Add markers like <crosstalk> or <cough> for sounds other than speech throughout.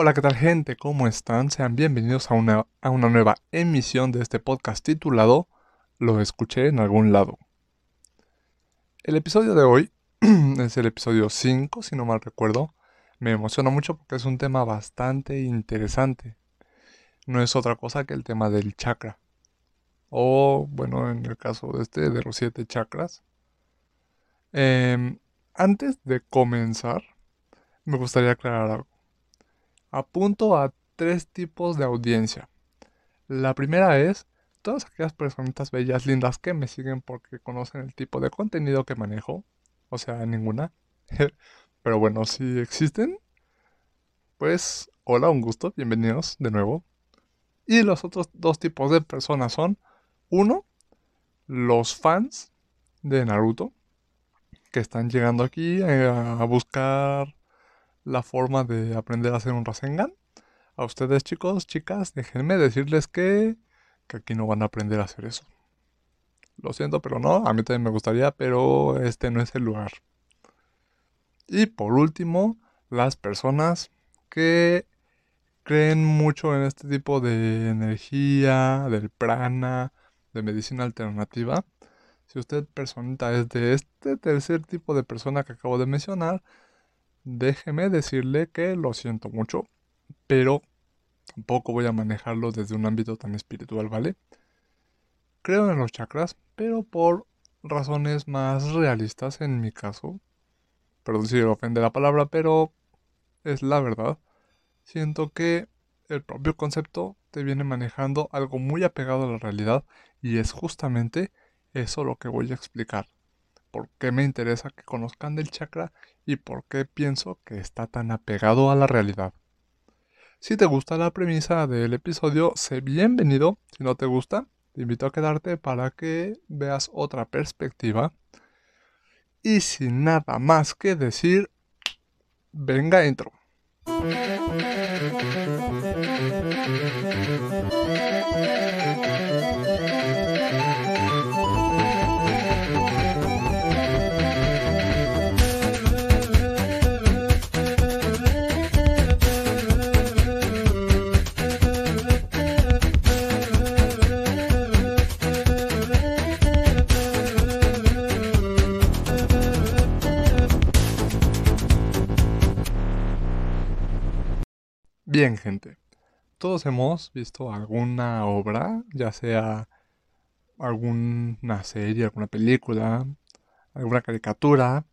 Hola, ¿qué tal gente? ¿Cómo están? Sean bienvenidos a una, a una nueva emisión de este podcast titulado Lo escuché en algún lado. El episodio de hoy <clears throat> es el episodio 5, si no mal recuerdo. Me emociona mucho porque es un tema bastante interesante. No es otra cosa que el tema del chakra. O, bueno, en el caso de este, de los siete chakras. Em, antes de comenzar, me gustaría aclarar algo. Apunto a tres tipos de audiencia. La primera es todas aquellas personitas bellas, lindas que me siguen porque conocen el tipo de contenido que manejo. O sea, ninguna. <laughs> Pero bueno, si existen, pues hola, un gusto, bienvenidos de nuevo. Y los otros dos tipos de personas son, uno, los fans de Naruto, que están llegando aquí a buscar la forma de aprender a hacer un Rasengan. A ustedes chicos, chicas, déjenme decirles que, que aquí no van a aprender a hacer eso. Lo siento, pero no, a mí también me gustaría, pero este no es el lugar. Y por último, las personas que creen mucho en este tipo de energía, del prana, de medicina alternativa. Si usted personita es de este tercer tipo de persona que acabo de mencionar, déjeme decirle que lo siento mucho, pero tampoco voy a manejarlo desde un ámbito tan espiritual, ¿vale? Creo en los chakras, pero por razones más realistas en mi caso. Perdón si ofende la palabra, pero es la verdad. Siento que el propio concepto te viene manejando algo muy apegado a la realidad y es justamente eso lo que voy a explicar por qué me interesa que conozcan del chakra y por qué pienso que está tan apegado a la realidad. Si te gusta la premisa del episodio, sé bienvenido. Si no te gusta, te invito a quedarte para que veas otra perspectiva. Y sin nada más que decir, venga intro. Bien, gente. Todos hemos visto alguna obra, ya sea alguna serie, alguna película, alguna caricatura,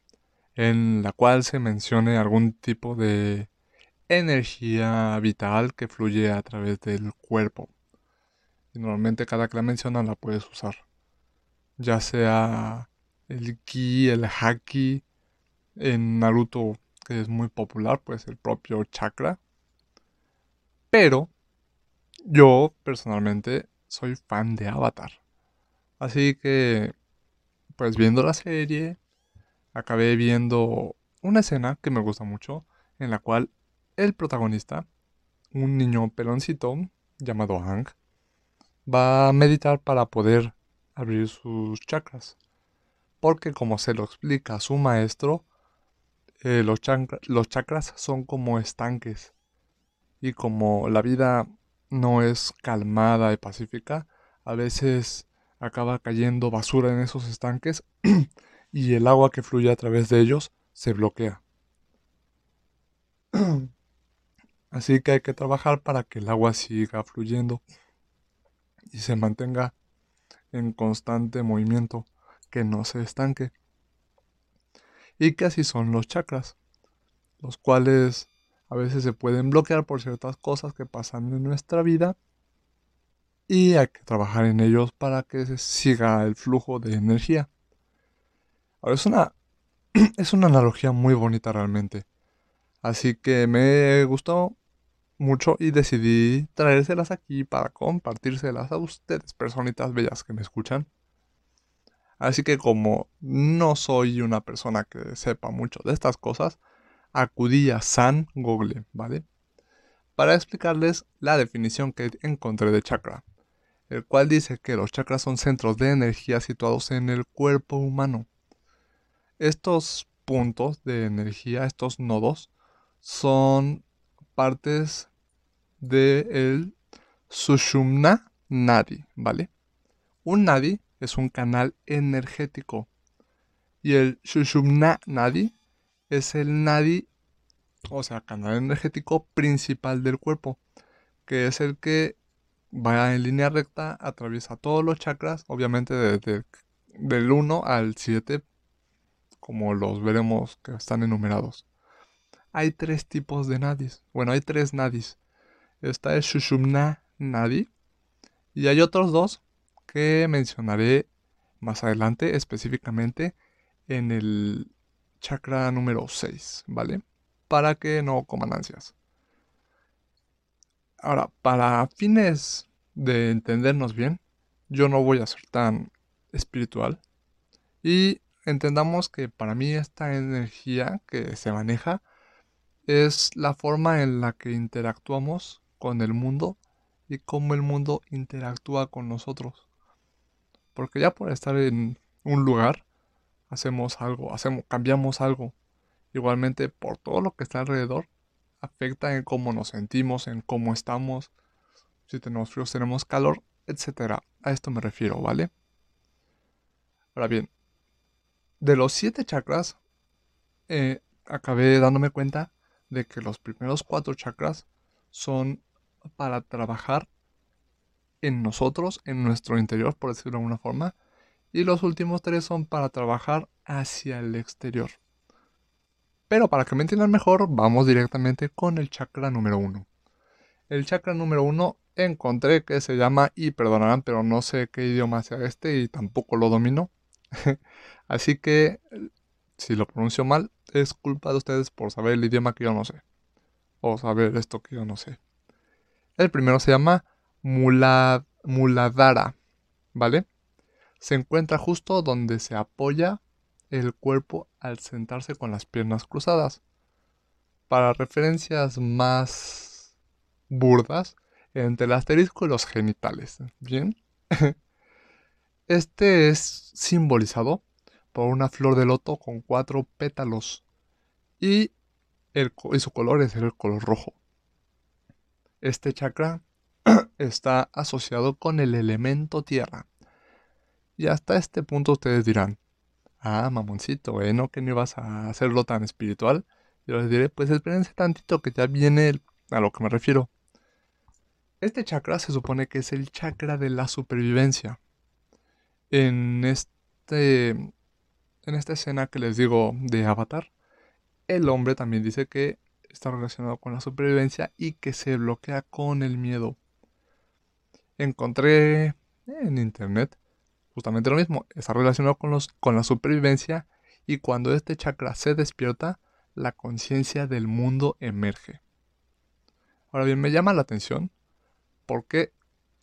en la cual se mencione algún tipo de energía vital que fluye a través del cuerpo. Y normalmente cada que la mencionan la puedes usar. Ya sea el ki, el haki, en Naruto, que es muy popular, pues el propio chakra pero yo personalmente soy fan de Avatar. Así que, pues viendo la serie, acabé viendo una escena que me gusta mucho, en la cual el protagonista, un niño peloncito llamado Hank, va a meditar para poder abrir sus chakras. Porque como se lo explica su maestro, eh, los, los chakras son como estanques y como la vida no es calmada y pacífica, a veces acaba cayendo basura en esos estanques <clears throat> y el agua que fluye a través de ellos se bloquea. <clears throat> Así que hay que trabajar para que el agua siga fluyendo y se mantenga en constante movimiento, que no se estanque. Y que así son los chakras, los cuales a veces se pueden bloquear por ciertas cosas que pasan en nuestra vida y hay que trabajar en ellos para que se siga el flujo de energía. Ahora es una, <clears throat> es una analogía muy bonita realmente. Así que me gustó mucho y decidí traérselas aquí para compartírselas a ustedes, personitas bellas que me escuchan. Así que como no soy una persona que sepa mucho de estas cosas, acudí a San Google, ¿vale? Para explicarles la definición que encontré de chakra, el cual dice que los chakras son centros de energía situados en el cuerpo humano. Estos puntos de energía, estos nodos, son partes del el Sushumna Nadi, ¿vale? Un Nadi es un canal energético y el Sushumna Nadi es el Nadi, o sea, canal energético principal del cuerpo, que es el que va en línea recta, atraviesa todos los chakras, obviamente desde del 1 al 7, como los veremos que están enumerados. Hay tres tipos de nadis. Bueno, hay tres nadis. Está el Shushumna Nadi. Y hay otros dos que mencionaré más adelante, específicamente en el chakra número 6, ¿vale? Para que no coman ansias. Ahora, para fines de entendernos bien, yo no voy a ser tan espiritual. Y entendamos que para mí esta energía que se maneja es la forma en la que interactuamos con el mundo y cómo el mundo interactúa con nosotros. Porque ya por estar en un lugar, hacemos algo, hacemos, cambiamos algo. Igualmente por todo lo que está alrededor, afecta en cómo nos sentimos, en cómo estamos, si tenemos frío, tenemos calor, etc. A esto me refiero, ¿vale? Ahora bien, de los siete chakras, eh, acabé dándome cuenta de que los primeros cuatro chakras son para trabajar en nosotros, en nuestro interior, por decirlo de alguna forma, y los últimos tres son para trabajar hacia el exterior. Pero para que me entiendan mejor, vamos directamente con el chakra número uno. El chakra número uno encontré que se llama, y perdonarán, pero no sé qué idioma sea este y tampoco lo domino. <laughs> Así que, si lo pronuncio mal, es culpa de ustedes por saber el idioma que yo no sé. O saber esto que yo no sé. El primero se llama Muladhara, ¿vale? Se encuentra justo donde se apoya el cuerpo al sentarse con las piernas cruzadas. Para referencias más burdas, entre el asterisco y los genitales. ¿Bien? <laughs> Este es simbolizado por una flor de loto con cuatro pétalos y, el, su color es el color rojo. Este chakra <clears throat> está asociado con el elemento tierra. Y hasta este punto ustedes dirán, ah, mamoncito, bueno, que no ibas a hacerlo tan espiritual. Yo les diré, pues espérense tantito que ya viene a lo que me refiero. Este chakra se supone que es el chakra de la supervivencia. En este en esta escena que les digo de Avatar, el hombre también dice que está relacionado con la supervivencia y que se bloquea con el miedo. Encontré en internet justamente lo mismo, está relacionado con, los, con la supervivencia y cuando este chakra se despierta, la conciencia del mundo emerge. Ahora bien, me llama la atención porque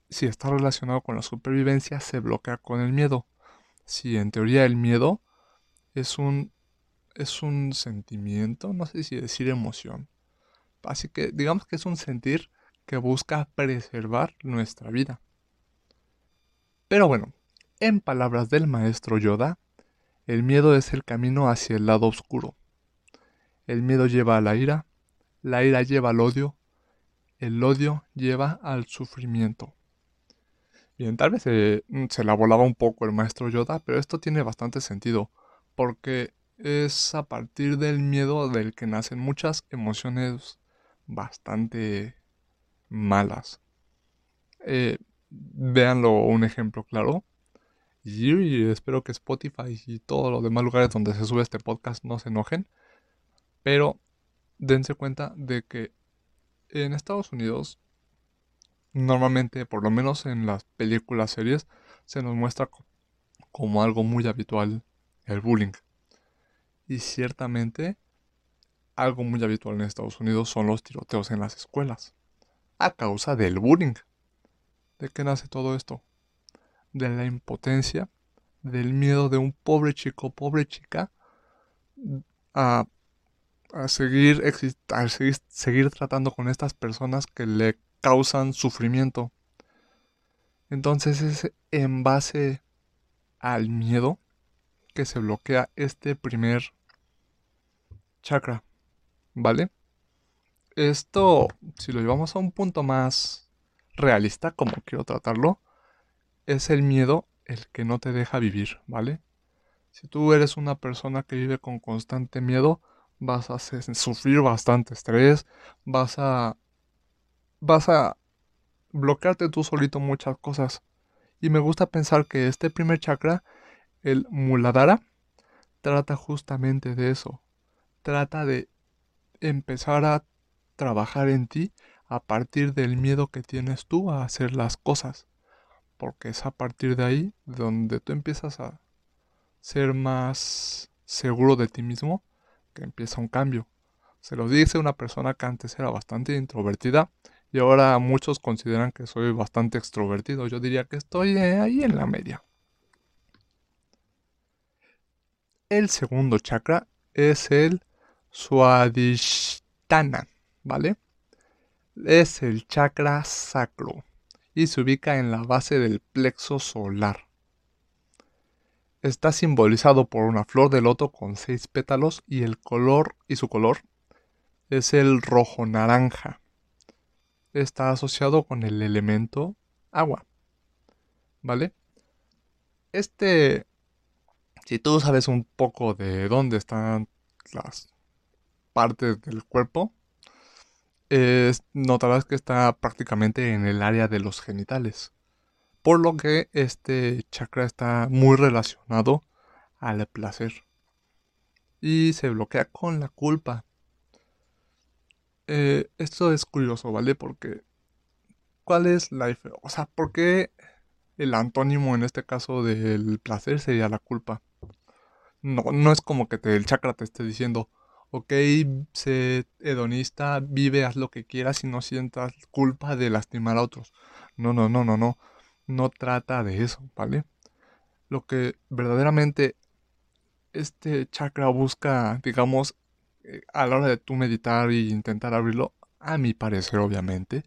si está relacionado con la supervivencia se bloquea con el miedo. Si en teoría el miedo es un es un sentimiento, no sé si decir emoción. Así que digamos que es un sentir que busca preservar nuestra vida. Pero bueno, en palabras del maestro Yoda, el miedo es el camino hacia el lado oscuro. El miedo lleva a la ira, la ira lleva al odio el odio lleva al sufrimiento. Bien, tal vez se, mm, se la volaba un poco el maestro Yoda, pero esto tiene bastante sentido, porque es a partir del miedo del que nacen muchas emociones bastante malas. Eh, véanlo un ejemplo claro. Y espero que Spotify y todos los demás lugares donde se sube este podcast no se enojen. Pero dense cuenta de que en Estados Unidos, normalmente, por lo menos en las películas, series, se nos muestra como algo muy habitual el bullying. Y ciertamente, algo muy habitual en Estados Unidos son los tiroteos en las escuelas. A causa del bullying. ¿De qué nace todo esto? De la impotencia, del miedo de un pobre chico, pobre chica, a a seguir, a seguir, tratando con estas personas que le causan sufrimiento. Entonces es en base al miedo que se bloquea este primer chakra, ¿vale? Esto, si lo llevamos a un punto más realista, como quiero tratarlo, es el miedo el que no te deja vivir, ¿vale? Si tú eres una persona que vive con constante miedo, vas a sufrir bastante estrés, vas a vas a bloquearte tú solito muchas cosas. Y me gusta pensar que este primer chakra, el Muladhara, trata justamente de eso. Trata de empezar a trabajar en ti a partir del miedo que tienes tú a hacer las cosas. Porque es a partir de ahí donde tú empiezas a ser más seguro de ti mismo que empieza un cambio. Se lo dice una persona que antes era bastante introvertida y ahora muchos consideran que soy bastante extrovertido. Yo diría que estoy eh, ahí en la media. El segundo chakra es el Swadhisthana, ¿vale? Es el chakra sacro y se ubica en la base del plexo solar. Está simbolizado por una flor de loto con seis pétalos y el color y su color es el rojo naranja está asociado con el elemento agua. ¿Vale? Este, si tú sabes un poco de dónde están las partes del cuerpo, notarás que está prácticamente en el área de los genitales. Por lo que este chakra está muy relacionado al placer. Y se bloquea con la culpa. Eh, esto es curioso, ¿vale? Porque, ¿cuál es la? O sea, ¿por qué el antónimo en este caso del placer sería la culpa? No, no es como que el chakra te esté diciendo, ok, sé hedonista, vive, haz lo que quieras y no sientas culpa de lastimar a otros. No, no, no, no, no. No trata de eso, ¿vale? Lo que verdaderamente este chakra busca, digamos, eh, a la hora de tú meditar e intentar abrirlo, a mi parecer obviamente,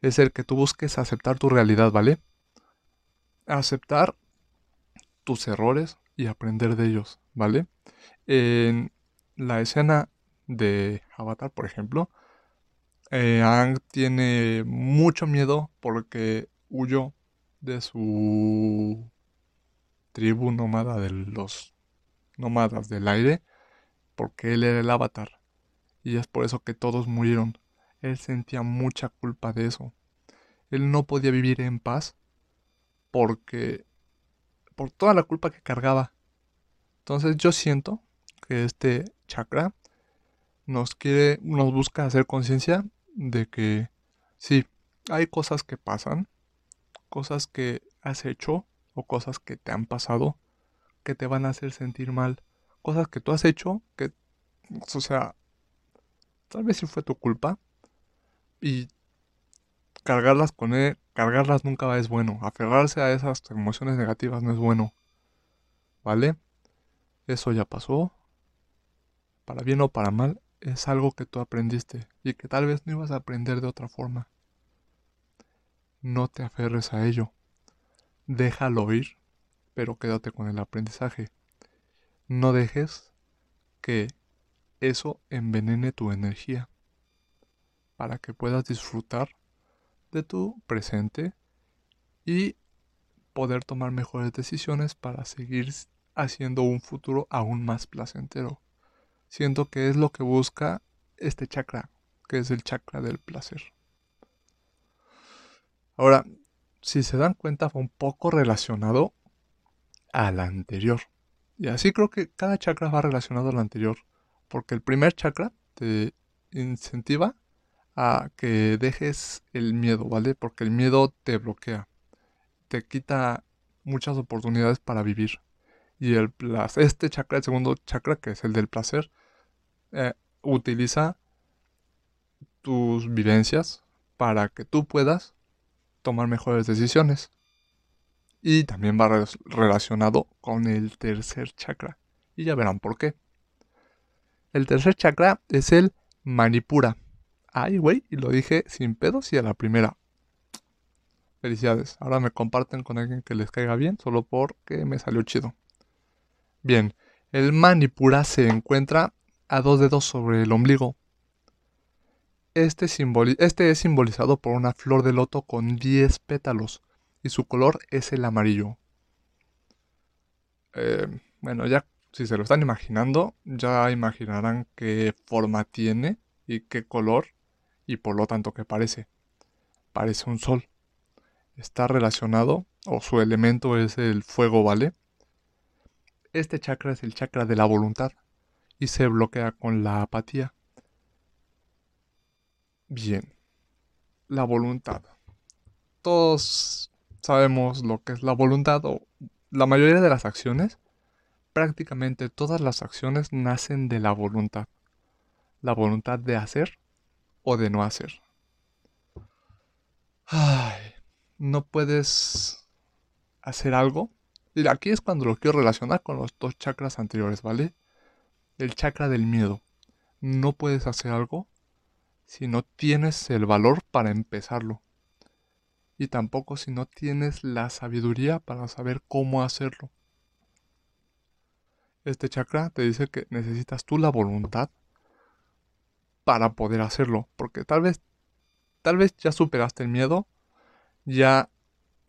es el que tú busques aceptar tu realidad, ¿vale? Aceptar tus errores y aprender de ellos, ¿vale? La escena de Avatar, por ejemplo, eh, tiene mucho miedo porque huyó de su tribu nómada de los nómadas del aire porque él era el avatar. Y es por eso que todos murieron. Él sentía mucha culpa de eso. Él no podía vivir en paz porque por toda la culpa que cargaba. Entonces yo siento que este chakra nos quiere, nos busca hacer conciencia de que sí, hay cosas que pasan, cosas que has hecho o cosas que te han pasado que te van a hacer sentir mal cosas que tú has hecho, que, o sea, tal vez sí fue tu culpa. Y cargarlas con él, cargarlas nunca es bueno. Aferrarse a esas emociones negativas no es bueno. ¿Vale? Eso ya pasó. Para bien o para mal, es algo que tú aprendiste y que tal vez no ibas a aprender de otra forma. No te aferres a ello. Déjalo ir, pero quédate con el aprendizaje. No dejes que eso envenene tu energía para que puedas disfrutar de tu presente y poder tomar mejores decisiones para seguir haciendo un futuro aún más placentero. Siento que es lo que busca este chakra, que es el chakra del placer. Ahora, si se dan cuenta, fue un poco relacionado al anterior. Y así creo que cada chakra va relacionado al anterior. Porque el primer chakra te incentiva a que dejes el miedo, ¿vale? Porque el miedo te bloquea. Te quita muchas oportunidades para vivir. Y el este chakra, el segundo chakra, que es el del placer, eh, utiliza tus vivencias para que tú puedas tomar mejores decisiones. Y también va relacionado con el tercer chakra. Y ya verán por qué. El tercer chakra es el Manipura. Ay, güey, y lo dije sin pedos y a la primera. Felicidades. Ahora me comparten con alguien que les caiga bien, solo porque me salió chido. Bien, el Manipura se encuentra a dos dedos sobre el ombligo. Este, este es simbolizado por una flor de loto con 10 pétalos y su color es el amarillo. Eh, bueno, ya si se lo están imaginando, ya imaginarán qué forma tiene y qué color y por lo tanto qué parece. Parece un sol. Está relacionado, o su elemento es el fuego, ¿vale? Este chakra es el chakra de la voluntad y se bloquea con la apatía. Bien, la voluntad. Todos sabemos lo que es la voluntad o la mayoría de las acciones, prácticamente todas las acciones nacen de la voluntad. La voluntad de hacer o de no hacer. Ay, no puedes hacer algo. Y aquí es cuando lo quiero relacionar con los dos chakras anteriores, ¿vale? El chakra del miedo. No puedes hacer algo si no tienes el valor para empezarlo y tampoco si no tienes la sabiduría para saber cómo hacerlo. Este chakra te dice que necesitas tú la voluntad para poder hacerlo, porque tal vez tal vez ya superaste el miedo, ya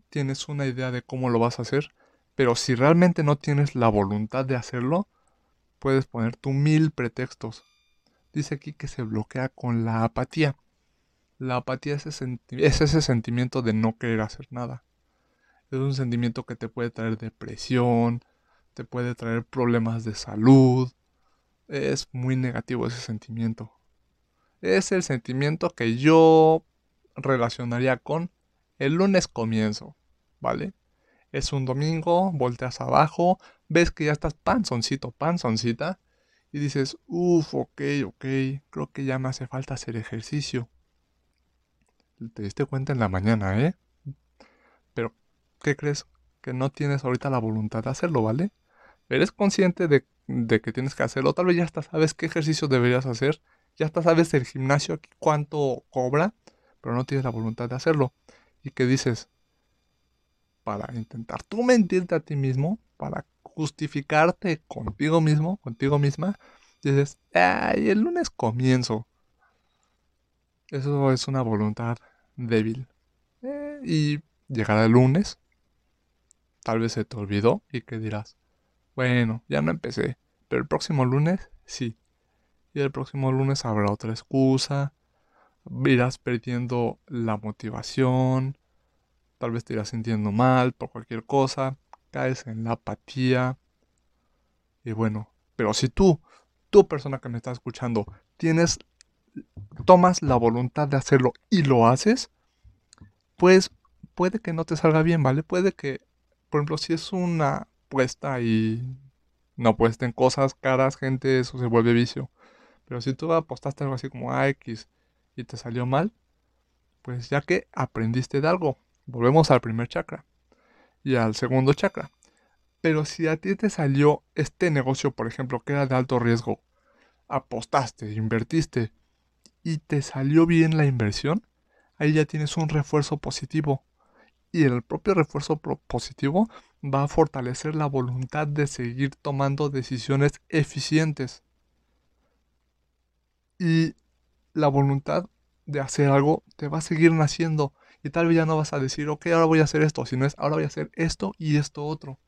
tienes una idea de cómo lo vas a hacer, pero si realmente no tienes la voluntad de hacerlo, puedes poner tú mil pretextos. Dice aquí que se bloquea con la apatía. La apatía es ese, es ese sentimiento de no querer hacer nada. Es un sentimiento que te puede traer depresión, te puede traer problemas de salud. Es muy negativo ese sentimiento. Es el sentimiento que yo relacionaría con el lunes comienzo, ¿vale? Es un domingo, volteas abajo, ves que ya estás panzoncito, panzoncita, y dices, uff, ok, ok, creo que ya me hace falta hacer ejercicio te diste cuenta en la mañana, ¿eh? Pero, ¿qué crees? Que no tienes ahorita la voluntad de hacerlo, ¿vale? Eres consciente de, que tienes que hacerlo. Tal vez ya hasta sabes qué ejercicio deberías hacer. Ya hasta sabes el gimnasio cuánto cobra, pero no tienes la voluntad de hacerlo. ¿Y qué dices? Para intentar tú mentirte a ti mismo, para justificarte contigo mismo, contigo misma, dices, ay, el lunes comienzo. Eso es una voluntad débil. Eh, y llegará el lunes, tal vez se te olvidó y que dirás, bueno, ya no empecé, pero el próximo lunes sí. Y el próximo lunes habrá otra excusa, irás perdiendo la motivación, tal vez te irás sintiendo mal por cualquier cosa, caes en la apatía. Y bueno, pero si tú, tú persona que me está escuchando, tienes tomas la voluntad de hacerlo y lo haces, pues puede que no te salga bien, ¿vale? Puede que, por ejemplo, si es una puesta y no apuesten cosas caras, gente, eso se vuelve vicio. Pero si tú apostaste algo así como a X y te salió mal, pues ya que aprendiste de algo, volvemos al primer chakra y al segundo chakra. Pero si a ti te salió este negocio, por ejemplo, que era de alto riesgo, apostaste, invertiste y te salió bien la inversión, ahí ya tienes un refuerzo positivo. Y el propio refuerzo positivo va a fortalecer la voluntad de seguir tomando decisiones eficientes. Y la voluntad de hacer algo te va a seguir naciendo. Y tal vez ya no vas a decir, ok, ahora voy a hacer esto, sino es, ahora voy a hacer esto y esto otro.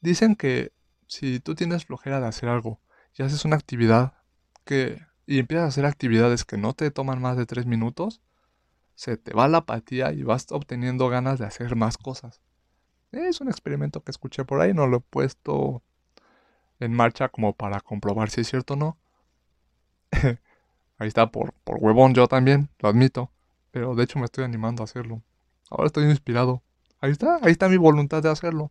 Dicen que si tú tienes flojera de hacer algo y haces una actividad que y empiezas a hacer actividades que no te toman más de tres minutos, se te va la apatía y vas obteniendo ganas de hacer más cosas. Es un experimento que escuché por ahí, no lo he puesto en marcha como para comprobar si es cierto o no. <laughs> ahí está, por, por huevón yo también, lo admito. Pero de hecho me estoy animando a hacerlo. Ahora estoy inspirado. Ahí está, ahí está mi voluntad de hacerlo.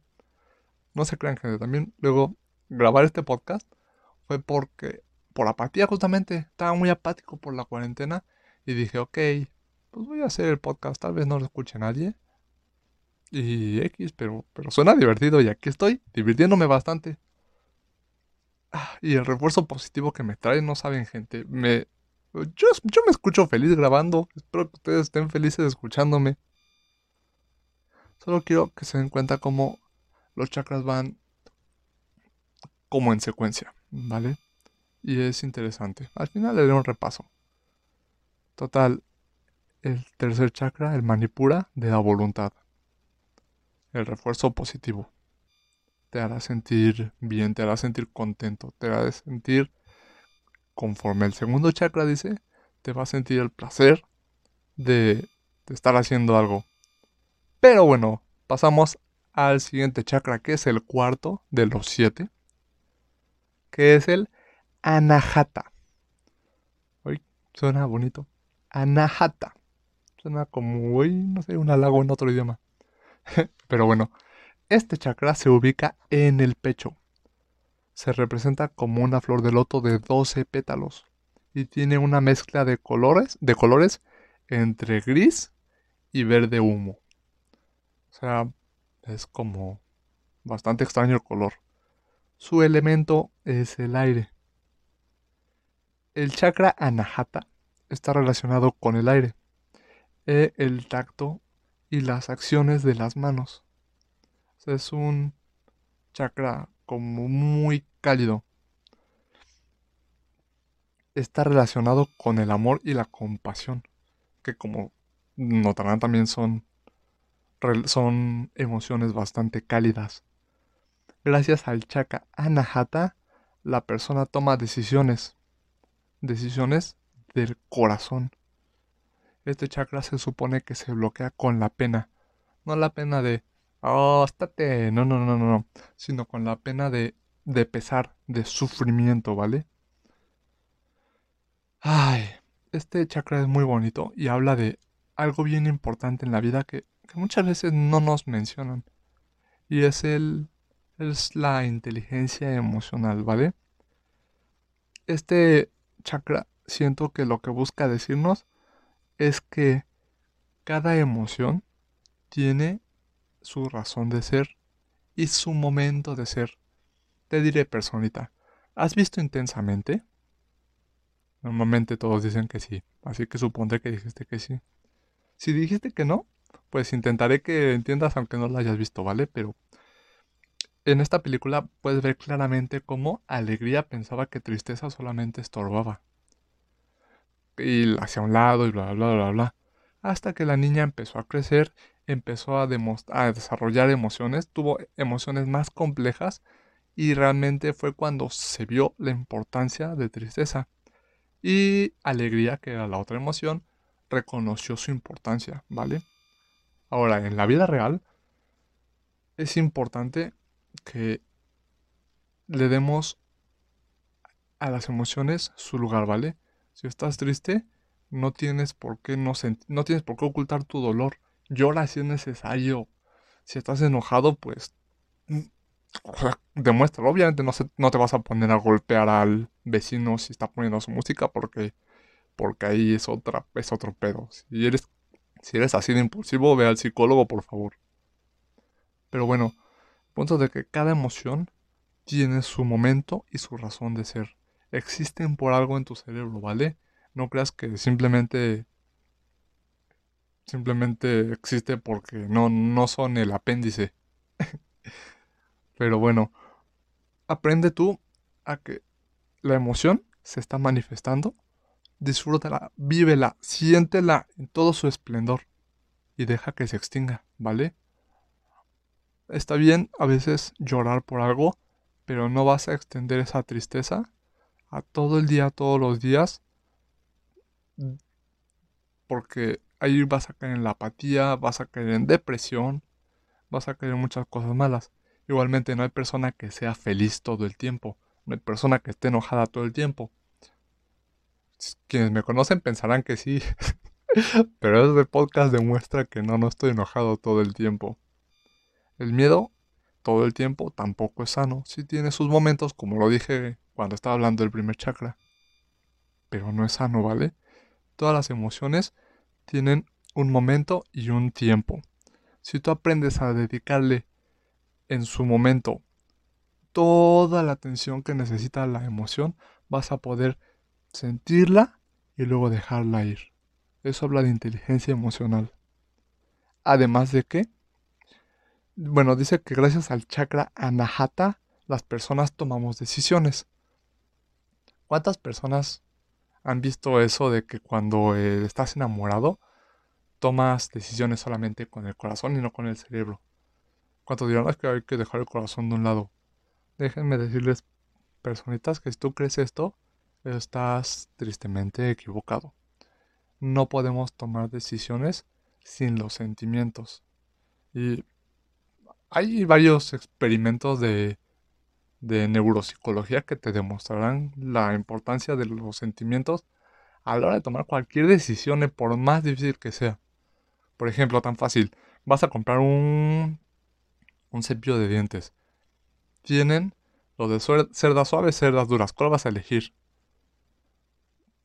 No se crean, gente. También luego grabar este podcast fue porque por apatía justamente. Estaba muy apático por la cuarentena y dije, ok, pues voy a hacer el podcast. Tal vez no lo escuche nadie. Y X, pero, pero suena divertido y aquí estoy, divirtiéndome bastante. Ah, y el refuerzo positivo que me trae, no saben, gente. Me, yo, yo me escucho feliz grabando. Espero que ustedes estén felices escuchándome. Solo quiero que se den cuenta cómo los chakras van como en secuencia, ¿vale? y es interesante. Al final le doy un repaso. Total, el tercer chakra, el manipura, de la voluntad. El refuerzo positivo. Te hará sentir bien, te hará sentir contento, te hará sentir conforme el segundo chakra dice, te va a sentir el placer de, estar haciendo algo. Pero bueno, pasamos al siguiente chakra, que es el cuarto de los siete, que es el anahata. Uy, suena bonito. Anahata. Suena como, uy, no sé, un halago en otro idioma. <laughs> Pero bueno, este chakra se ubica en el pecho. Se representa como una flor de loto de 12 pétalos y tiene una mezcla de colores, de colores entre gris y verde humo. O sea, es como bastante extraño el color. Su elemento es el aire. El chakra anahata está relacionado con el aire, e el tacto y las acciones de las manos. es un chakra como muy cálido. Está relacionado con el amor y la compasión, que como notarán también son son emociones bastante cálidas. Gracias al chakra anahata, la persona toma decisiones, decisiones del corazón. Este chakra se supone que se bloquea con la pena, no la pena de, oh, estate, no, no, no, no, no, sino con la pena de, de pesar, de sufrimiento, ¿vale? Ay, este chakra es muy bonito y habla de algo bien importante en la vida que que muchas veces no nos mencionan. Y es el es la inteligencia emocional, ¿vale? Este chakra siento que lo que busca decirnos es que cada emoción tiene su razón de ser y su momento de ser. Te diré, personita, ¿has visto intensamente? Normalmente todos dicen que sí, así que supondré que dijiste que sí. Si dijiste que no, pues intentaré que entiendas aunque no lo hayas visto, ¿vale? Pero en esta película puedes ver claramente cómo Alegría pensaba que tristeza solamente estorbaba. Y hacia un lado y bla, bla, bla, bla, Hasta que la niña empezó a crecer, empezó a, desarrollar emociones, tuvo emociones más complejas y realmente fue cuando se vio la importancia de tristeza. Y alegría, que era la otra emoción, reconoció su importancia, ¿vale? Ahora, en la vida real, es importante que le demos a las emociones su lugar, ¿vale? Si estás triste, no tienes por qué no, no tienes por qué ocultar tu dolor. Llora si es necesario. Si estás enojado, pues mm, demuéstralo. Obviamente no, no te vas a poner a golpear al vecino si está poniendo su música porque porque ahí es otra es otro pedo. Si eres si eres así de impulsivo, ve al psicólogo, por favor. Pero bueno, punto de que cada emoción tiene su momento y su razón de ser. Existen por algo en tu cerebro, ¿vale? No creas que simplemente simplemente existe porque no, no son el apéndice. <laughs> Pero bueno, aprende tú a que la emoción se está manifestando disfrútala, vívela, siéntela en todo su esplendor y deja que se extinga, ¿vale? Está bien a veces llorar por algo, pero no vas a extender esa tristeza a todo el día, todos los días, porque ahí vas a caer en la apatía, vas a caer en depresión, vas a caer en muchas cosas malas. Igualmente no hay persona que sea feliz todo el tiempo, no hay persona que esté enojada todo el tiempo quienes me conocen pensarán que sí, <laughs> pero este podcast demuestra que no, no estoy enojado todo el tiempo. El miedo todo el tiempo tampoco es sano, sí tiene sus momentos, como lo dije cuando estaba hablando del primer chakra, pero no es sano, ¿vale? Todas las emociones tienen un momento y un tiempo. Si tú aprendes a dedicarle en su momento toda la atención que necesita la emoción, vas a poder sentirla y luego dejarla ir. Eso habla de inteligencia emocional. Además de que, bueno, dice que gracias al chakra anahata las personas tomamos decisiones. ¿Cuántas personas han visto eso de que cuando eh, estás enamorado, tomas decisiones solamente con el corazón y no con el cerebro. Cuando dirán que hay que dejar el corazón de un lado. Déjenme decirles, personitas, que si tú crees esto, estás tristemente equivocado. No podemos tomar decisiones sin los sentimientos. Y hay varios experimentos de de neuropsicología que te demostrarán la importancia de los sentimientos a la hora de tomar cualquier decisión, eh, por más difícil que sea. Por ejemplo, tan fácil, vas a comprar un, un cepillo de dientes. Tienen los de cerdas suaves, cerdas duras. ¿Cuál vas a elegir?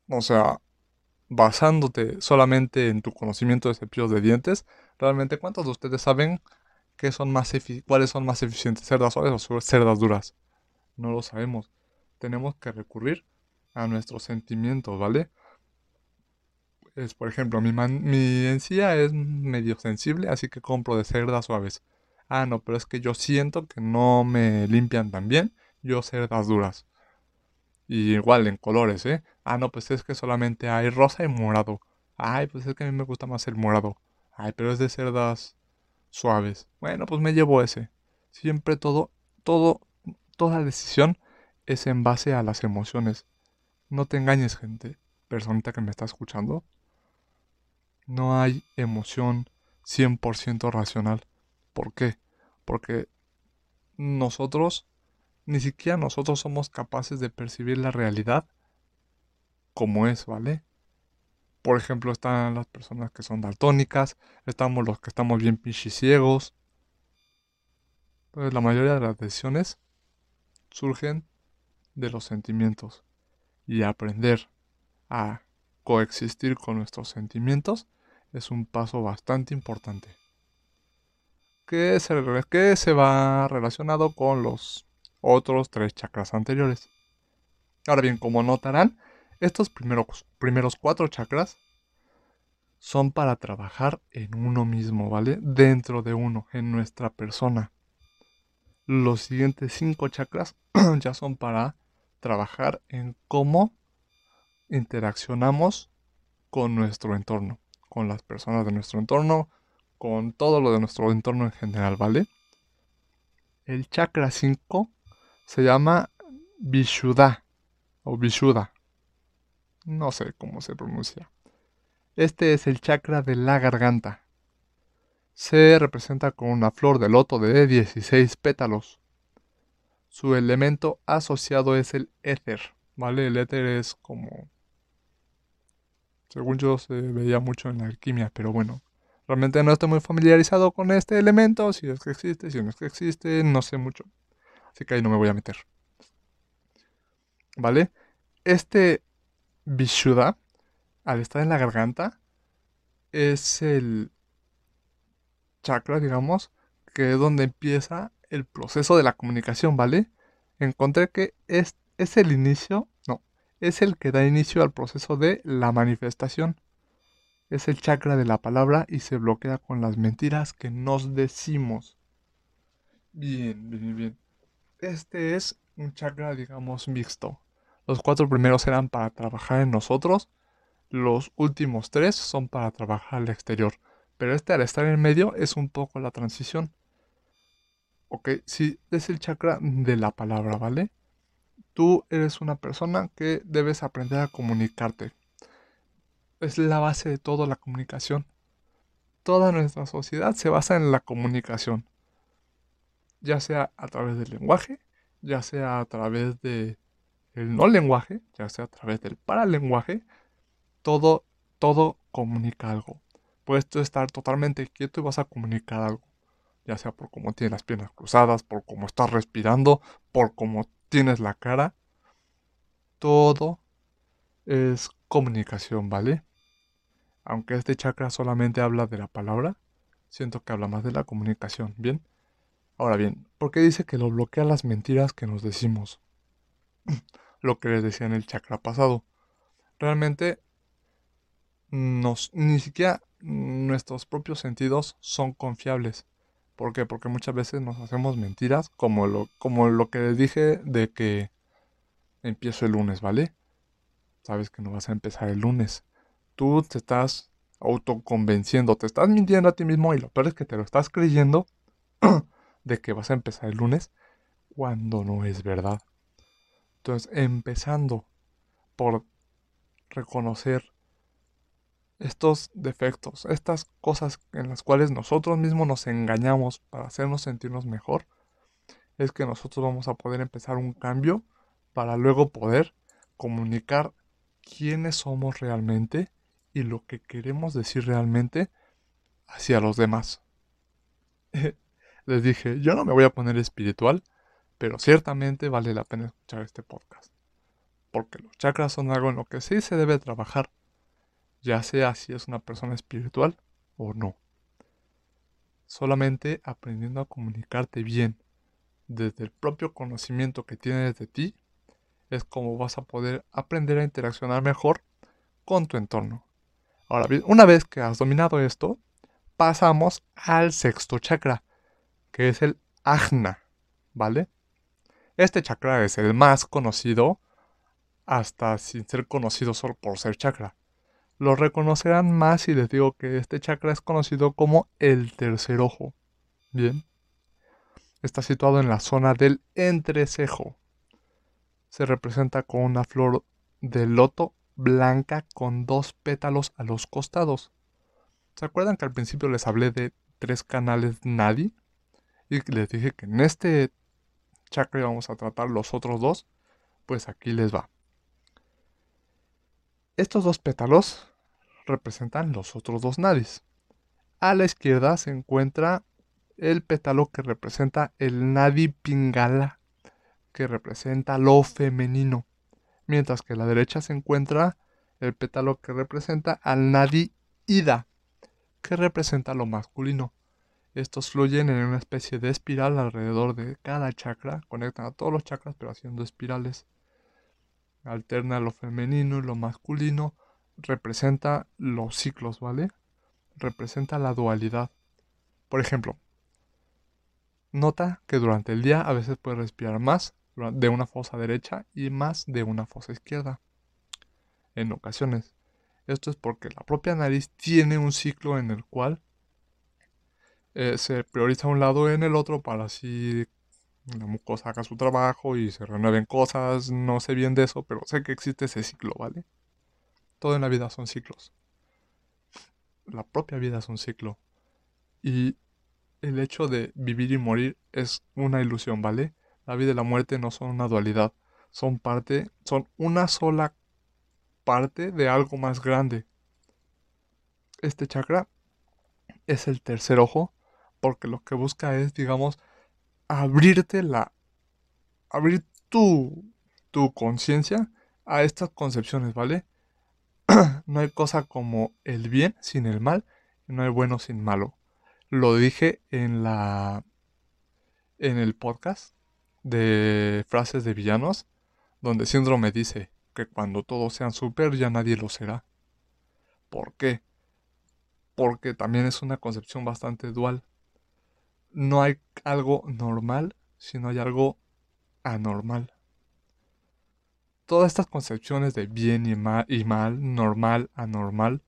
O sea, basándote solamente en tu conocimiento de cepillos de dientes, realmente cuántos de ustedes saben que son más cuáles son más eficientes, cerdas suaves o cerdas duras? No lo sabemos. Tenemos que recurrir a nuestros sentimientos, ¿vale? Es, por ejemplo, mi, mi encía es medio sensible, así que compro de cerdas suaves. Ah, no, pero es que yo siento que no me limpian tan bien, yo cerdas duras. Y igual en colores, ¿eh? Ah, no, pues es que solamente hay rosa y morado. Ay, pues es que a mí me gusta más el morado. Ay, pero es de cerdas suaves. Bueno, pues me llevo ese. Siempre todo, todo toda decisión es en base a las emociones. No te engañes, gente, personita que me está escuchando. No hay emoción 100% racional. ¿Por qué? Porque nosotros, ni siquiera nosotros somos capaces de percibir la realidad como es, ¿vale? Por ejemplo, están las personas que son daltónicas, estamos los que estamos bien ciegos. Entonces, la mayoría de las decisiones surgen de los sentimientos y aprender a coexistir con nuestros sentimientos es un paso bastante importante que se, que se va relacionado con los otros tres chakras anteriores. Ahora bien, como notarán, estos primeros, primeros cuatro chakras son para trabajar en uno mismo, ¿vale? Dentro de uno, en nuestra persona. Los siguientes cinco chakras <clears throat> ya son para trabajar en cómo interaccionamos con nuestro entorno, con las personas de nuestro entorno, con todo lo de nuestro entorno en general, ¿vale? El chakra 5 se llama Vishuddha o Vishuddha. No sé cómo se pronuncia. Este es el chakra de la garganta se representa con una flor de loto de 16 pétalos. Su elemento asociado es el éter, ¿vale? El éter es como... Según yo se veía mucho en la alquimia, pero bueno. Realmente no estoy muy familiarizado con este elemento, si es que existe, si no es que existe, no sé mucho. Así que ahí no me voy a meter. ¿Vale? Este Vishuddha, al estar en la garganta, es el chakra, digamos, que es donde empieza el proceso de la comunicación, ¿vale? Encontré que es, es el inicio, no, es el que da inicio al proceso de la manifestación. Es el chakra de la palabra y se bloquea con las mentiras que nos decimos. Bien, bien, bien. Este es un chakra, digamos, mixto. Los cuatro primeros eran para trabajar en nosotros. Los últimos tres son para trabajar al exterior. Pero este al estar en medio es un poco la transición. Ok, sí, es el chakra de la palabra, ¿vale? Tú eres una persona que debes aprender a comunicarte. Es la base de toda la comunicación. Toda nuestra sociedad se basa en la comunicación. Ya sea a través del lenguaje, ya sea a través de el no lenguaje, ya sea a través del paralenguaje, todo, todo comunica algo. Puedes estar totalmente quieto y vas a comunicar algo. Ya sea por cómo tienes las piernas cruzadas, por cómo estás respirando, por cómo tienes la cara. Todo es comunicación, ¿vale? Aunque este chakra solamente habla de la palabra, siento que habla más de la comunicación, ¿bien? Ahora bien, ¿por qué dice que lo bloquea las mentiras que nos decimos? <clears throat> lo que les decía en el chakra pasado. Realmente nos, ni siquiera nuestros propios sentidos son confiables. ¿Por qué? Porque muchas veces nos hacemos mentiras, como lo, como lo que les dije de que empiezo el lunes, ¿vale? sabes que no vas a empezar el lunes. Tú te estás autoconvenciendo, te estás mintiendo a ti mismo y lo peor es que te lo estás creyendo <clears throat> de que vas a empezar el lunes cuando no es verdad. Entonces, empezando por reconocer estos defectos, estas cosas en las cuales nosotros mismos nos engañamos para hacernos sentirnos mejor, es que nosotros vamos a poder empezar un cambio para luego poder comunicar quiénes somos realmente y lo que queremos decir realmente hacia los demás. <laughs> Les dije, yo no me voy a poner espiritual, pero ciertamente vale la pena escuchar este podcast. Porque los chakras son algo en lo que sí se debe trabajar ya sea si es una persona espiritual o no. Solamente aprendiendo a comunicarte bien desde el propio conocimiento que tienes de ti, es como vas a poder aprender a interaccionar mejor con tu entorno. Ahora una vez que has dominado esto, pasamos al sexto chakra, que es el ajna, ¿vale? Este chakra es el más conocido, hasta sin ser conocido solo por ser chakra lo reconocerán más si les digo que este chakra es conocido como el tercer ojo. Bien. Está situado en la zona del entrecejo. Se representa con una flor de loto blanca con dos pétalos a los costados. ¿Se acuerdan que al principio les hablé de tres canales Nadi? Y les dije que en este chakra íbamos a tratar los otros dos. Pues aquí les va. Estos dos pétalos representan los otros dos nadis. A la izquierda se encuentra el pétalo que representa el nadi pingala, que representa lo femenino, mientras que a la derecha se encuentra el pétalo que representa al nadi ida, que representa lo masculino. Estos fluyen en una especie de espiral alrededor de cada chakra, conectan a todos los chakras pero haciendo espirales alterna lo femenino y lo masculino, representa los ciclos, ¿vale? Representa la dualidad. Por ejemplo, nota que durante el día a veces puedes respirar más de una fosa derecha y más de una fosa izquierda. En ocasiones. Esto es porque la propia nariz tiene un ciclo en el cual eh, se prioriza un lado en el otro para así la mucosa haga su trabajo y se renueven cosas, no sé bien de eso, pero sé que existe ese ciclo, ¿vale? Todo en la vida son ciclos. La propia vida es un ciclo. Y el hecho de vivir y morir es una ilusión, ¿vale? La vida y la muerte no son una dualidad, son parte, son una sola parte de algo más grande. Este chakra es el tercer ojo porque lo que busca es, digamos, abrirte la. abrir tu, tu conciencia a estas concepciones, ¿vale? <clears throat> no hay cosa como el bien sin el mal no hay bueno sin malo. Lo dije en la. en el podcast de frases de villanos, donde Síndrome dice que cuando todos sean super ya nadie lo será. ¿Por qué? Porque también es una concepción bastante dual no hay algo normal, sino hay algo anormal. Todas estas concepciones de bien y mal, y mal, normal, anormal,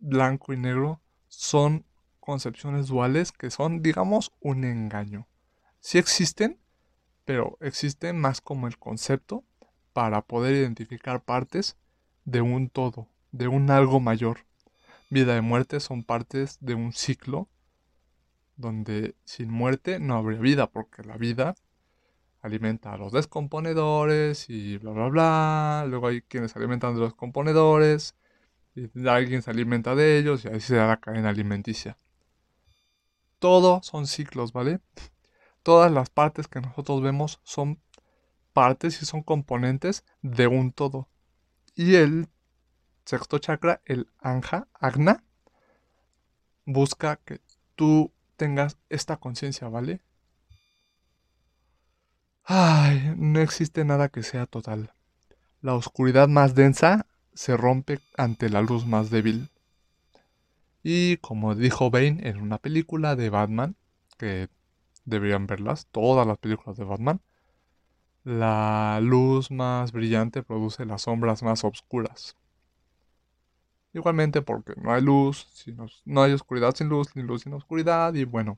blanco y negro, son concepciones duales que son, digamos, un engaño. Sí existen, pero existen más como el concepto para poder identificar partes de un todo, de un algo mayor. Vida y muerte son partes de un ciclo donde sin muerte no habría vida, porque la vida alimenta a los descomponedores y bla, bla, bla. Luego hay quienes alimentan de los componedores y alguien se alimenta de ellos y ahí se da la cadena alimenticia. Todo son ciclos, ¿vale? Todas las partes que nosotros vemos son partes y son componentes de un todo. Y el sexto chakra, el anja, agna, busca que tú tengas esta conciencia, ¿vale? Ay, no existe nada que sea total. La oscuridad más densa se rompe ante la luz más débil. Y como dijo Bane en una película de Batman, que deberían verlas, todas las películas de Batman, La luz más brillante produce las sombras más oscuras. Igualmente porque no hay luz, no hay oscuridad sin luz, ni luz sin oscuridad, y bueno.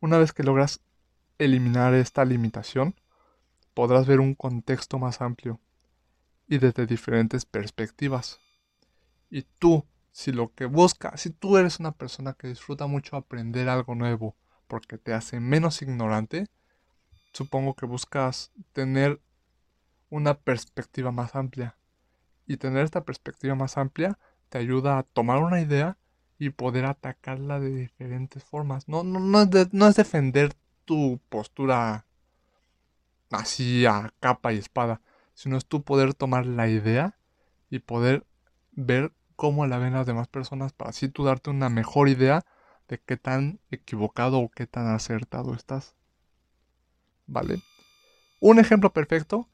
Una vez que logras eliminar esta limitación, podrás ver un contexto más amplio y desde diferentes perspectivas. Y tú, si lo que buscas, si tú eres una persona que disfruta mucho aprender algo nuevo porque te hace menos ignorante, supongo que buscas tener una perspectiva más amplia. Y tener esta perspectiva más amplia te ayuda a tomar una idea y poder atacarla de diferentes formas. No, no, no, es, no es defender tu postura así a capa y espada, sino es tu poder tomar la idea y poder ver cómo la ven las demás personas para así tú darte una mejor idea de qué tan equivocado o qué tan acertado estás. ¿Vale? Un ejemplo perfecto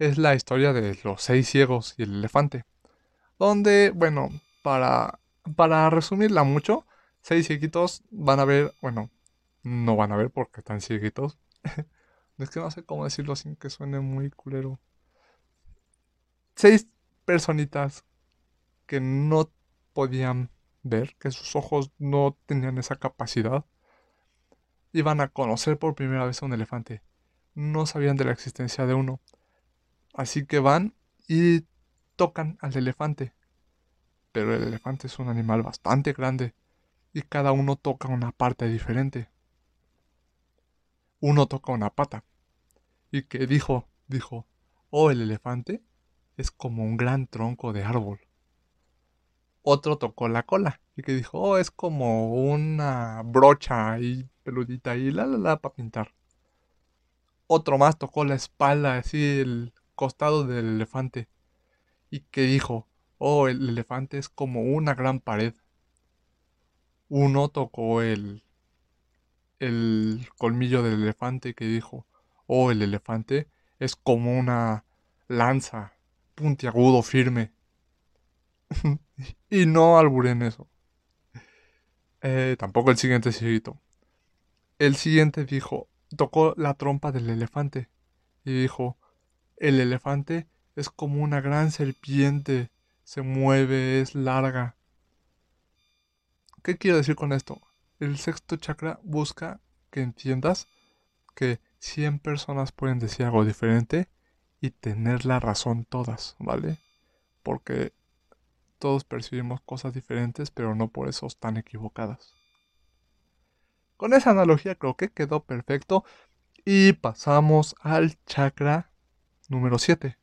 es la historia de los seis ciegos y el elefante. Donde, bueno, para, para resumirla mucho, seis cieguitos van a ver, bueno, no van a ver porque están cieguitos. <laughs> es que no sé cómo decirlo sin que suene muy culero. Seis personitas que no podían ver, que sus ojos no tenían esa capacidad, iban a conocer por primera vez a un elefante no sabían de la existencia de uno. Así que van y tocan al elefante. Pero el elefante es un animal bastante grande y cada uno toca una parte diferente. Uno toca una pata. Y que dijo, dijo, oh, el elefante es como un gran tronco de árbol. Otro tocó la cola y que dijo, oh, es como una brocha y peludita y la la la para pintar. Otro más tocó la espalda, así el costado del elefante. Y que dijo, oh, el elefante es como una gran pared. Uno tocó el, el colmillo del elefante que dijo, oh, el elefante es como una lanza, puntiagudo, firme. <laughs> y no alburé en eso. Eh, tampoco el siguiente cieguito. El siguiente dijo, tocó la trompa del elefante y dijo, el elefante es como una gran serpiente, se mueve, es larga. ¿Qué quiero decir con esto? El sexto chakra busca que entiendas que 100 personas pueden decir algo diferente y tener la razón todas, ¿vale? Porque todos percibimos cosas diferentes, pero no por eso están equivocadas. Con esa analogía creo que quedó perfecto. Y pasamos al chakra número 7.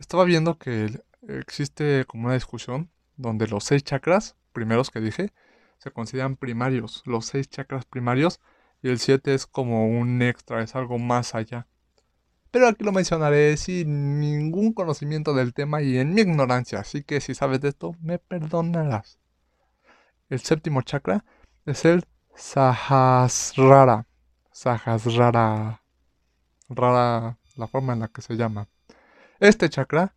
Estaba viendo que existe como una discusión donde los seis chakras, primeros que dije, se consideran primarios. Los seis chakras primarios y el 7 es como un extra, es algo más allá. Pero aquí lo mencionaré sin ningún conocimiento del tema y en mi ignorancia, así que si sabes de esto, me perdonarás. El séptimo chakra es el Sahasrara. Sahasrara. Rara la forma en la que se llama. Este chakra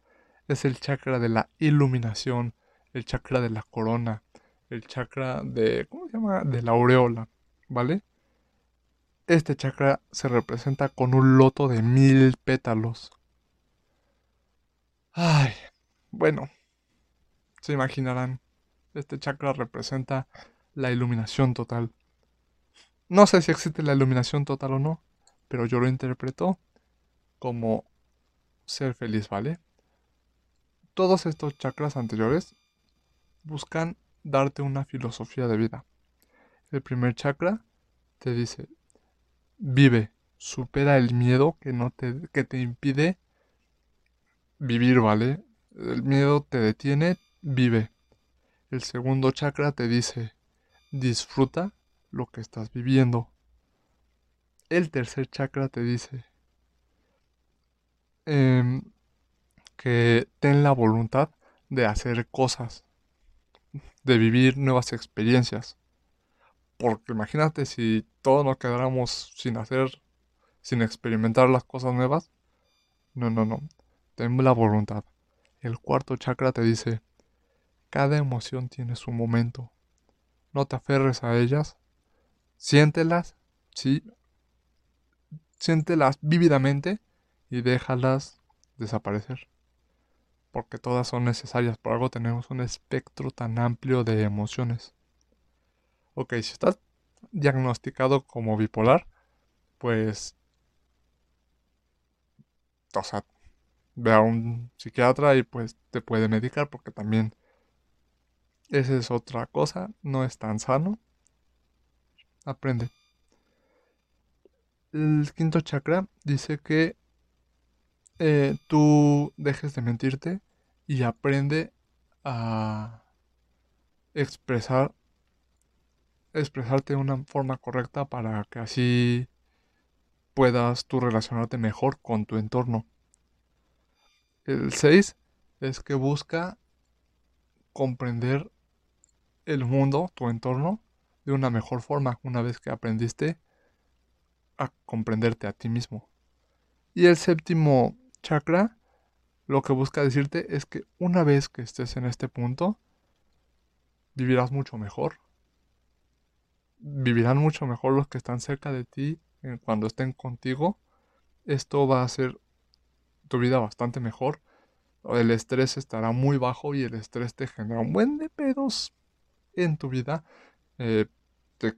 es el chakra de la iluminación, el chakra de la corona, el chakra de. ¿Cómo se llama? De la aureola. ¿Vale? Este chakra se representa con un loto de mil pétalos. Ay, bueno, se imaginarán. Este chakra representa la iluminación total. No sé si existe la iluminación total o no, pero yo lo interpreto como ser feliz, ¿vale? Todos estos chakras anteriores buscan darte una filosofía de vida. El primer chakra te dice, vive, supera el miedo que, no te, que te impide vivir, ¿vale? El miedo te detiene, vive. El segundo chakra te dice, disfruta lo que estás viviendo. El tercer chakra te dice em, que ten la voluntad de hacer cosas, de vivir nuevas experiencias. Porque imagínate si todos nos quedáramos sin hacer, sin experimentar las cosas nuevas. No, no, no. Ten la voluntad. El cuarto chakra te dice, cada emoción tiene su momento. No te aferres a ellas, Siéntelas, sí. siéntelas vívidamente y déjalas desaparecer. Porque todas son necesarias, por algo tenemos un espectro tan amplio de emociones. Ok, si estás diagnosticado como bipolar, pues... O sea, ve a un psiquiatra y pues te puede medicar porque también esa es otra cosa, no es tan sano. Aprende. El quinto chakra dice que eh, tú dejes de mentirte y aprende a expresar expresarte de una forma correcta para que así puedas tú relacionarte mejor con tu entorno. El 6 es que busca comprender el mundo, tu entorno, de una mejor forma una vez que aprendiste a comprenderte a ti mismo. Y el séptimo chakra lo que busca decirte es que una vez que estés en este punto, vivirás mucho mejor. Vivirán mucho mejor los que están cerca de ti cuando estén contigo. Esto va a ser tu vida bastante mejor. El estrés estará muy bajo y el estrés te genera un buen de pedos en tu vida. Eh, te,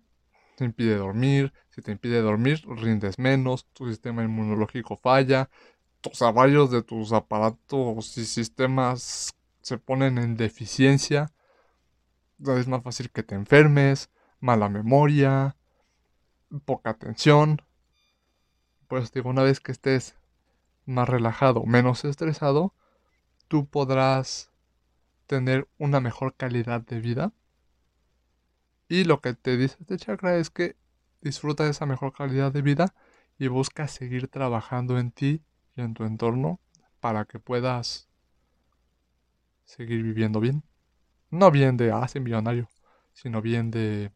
impide dormir. Si te impide dormir, rindes menos. Tu sistema inmunológico falla. Sea, varios de tus aparatos y sistemas se ponen en deficiencia. Es más fácil que te enfermes. Mala memoria. Poca atención. Pues digo, una vez que estés más relajado, menos estresado, tú podrás tener una mejor calidad de vida. Y lo que te dice este chakra es que disfruta de esa mejor calidad de vida y busca seguir trabajando en ti en tu entorno para que puedas seguir viviendo bien. No bien de, ah, millonario, sino bien de...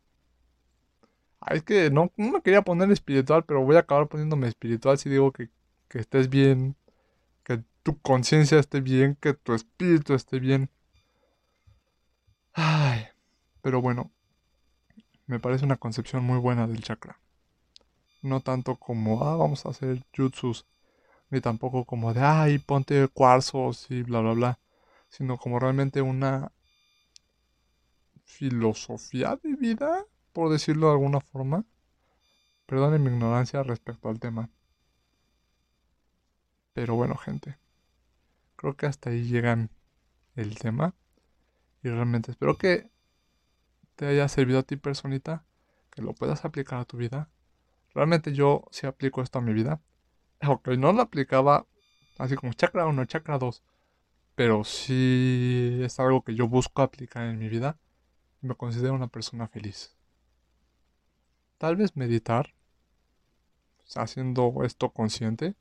Ah, es que no, no me quería poner espiritual, pero voy a acabar poniéndome espiritual si digo que que estés bien, que tu conciencia esté bien, que tu espíritu esté bien. Ay, pero bueno, me parece una concepción muy buena del chakra. No tanto como, ah, vamos a hacer jutsus, ni tampoco como de, ay, ponte cuarzos y bla, bla, bla, sino como realmente una filosofía de vida, por decirlo de alguna forma. Perdonen mi ignorancia respecto al tema. Pero bueno, gente. Creo que hasta ahí llegan el tema. Y realmente espero que te haya servido a ti, personita. Que lo puedas aplicar a tu vida. Realmente yo sí aplico esto a mi vida. Aunque no lo aplicaba así como chakra 1, chakra 2. Pero sí es algo que yo busco aplicar en mi vida. Me considero una persona feliz. Tal vez meditar. Haciendo esto consciente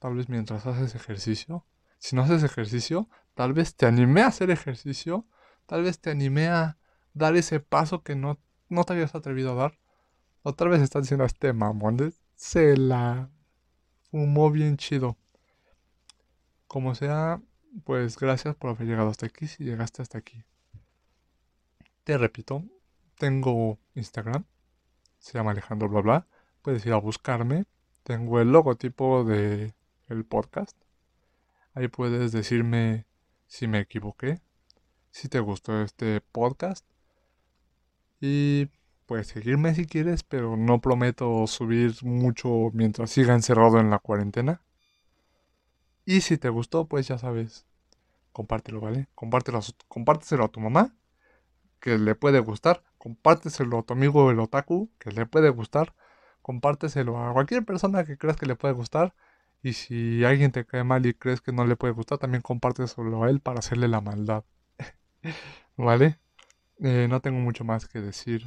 tal vez mientras haces ejercicio. Si no haces ejercicio, tal vez te animé a hacer ejercicio, tal vez te animé a dar ese paso que no, no te habías atrevido a dar. Otra vez estás diciendo este mamón, se la fumó bien chido. Como sea, pues gracias por haber llegado hasta aquí, si llegaste hasta aquí. Te repito, tengo Instagram, se llama Alejandro Bla Bla, puedes ir a buscarme. Tengo el logotipo de el podcast. Ahí puedes decirme si me equivoqué, si te gustó este podcast. Y puedes seguirme si quieres, pero no prometo subir mucho mientras siga encerrado en la cuarentena. Y si te gustó, pues ya sabes, compártelo, ¿vale? Compártelo, compárteselo a tu mamá, que le puede gustar. Compárteselo a tu amigo el otaku, que le puede gustar. Compárteselo a cualquier persona que creas que le puede gustar. Y si alguien te cae mal y crees que no le puede gustar, también compárteselo a él para hacerle la maldad. <laughs> ¿Vale? Eh, no tengo mucho más que decir.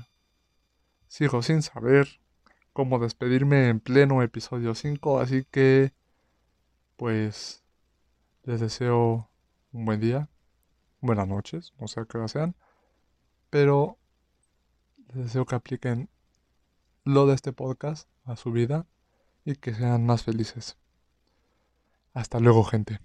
Sigo sin saber cómo despedirme en pleno episodio 5, así que pues les deseo un buen día, buenas noches, no sé a qué hora sean, pero les deseo que apliquen lo de este podcast a su vida y que sean más felices. Hasta luego, gente.